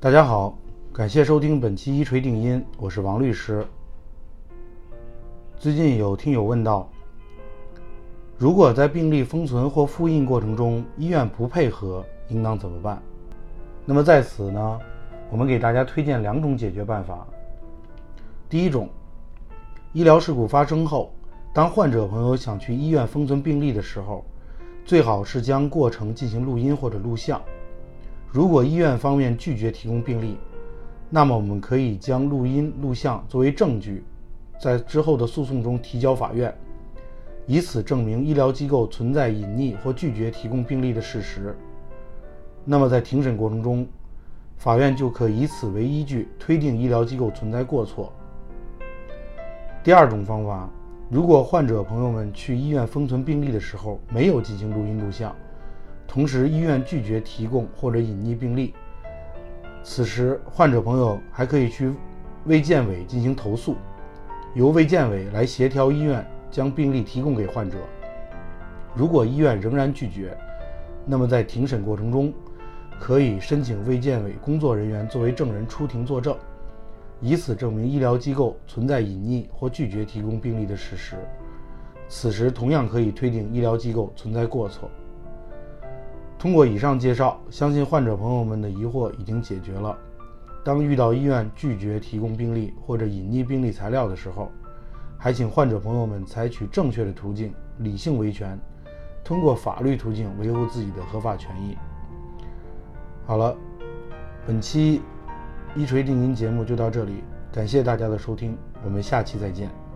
大家好，感谢收听本期一锤定音，我是王律师。最近有听友问到，如果在病历封存或复印过程中，医院不配合，应当怎么办？那么在此呢，我们给大家推荐两种解决办法。第一种，医疗事故发生后，当患者朋友想去医院封存病历的时候，最好是将过程进行录音或者录像。如果医院方面拒绝提供病历，那么我们可以将录音、录像作为证据。在之后的诉讼中提交法院，以此证明医疗机构存在隐匿或拒绝提供病历的事实。那么在庭审过程中，法院就可以此为依据推定医疗机构存在过错。第二种方法，如果患者朋友们去医院封存病历的时候没有进行录音录像，同时医院拒绝提供或者隐匿病历，此时患者朋友还可以去卫健委进行投诉。由卫健委来协调医院将病历提供给患者。如果医院仍然拒绝，那么在庭审过程中，可以申请卫健委工作人员作为证人出庭作证，以此证明医疗机构存在隐匿或拒绝提供病历的事实。此时同样可以推定医疗机构存在过错。通过以上介绍，相信患者朋友们的疑惑已经解决了。当遇到医院拒绝提供病历或者隐匿病历材料的时候，还请患者朋友们采取正确的途径，理性维权，通过法律途径维护自己的合法权益。好了，本期一锤定音节目就到这里，感谢大家的收听，我们下期再见。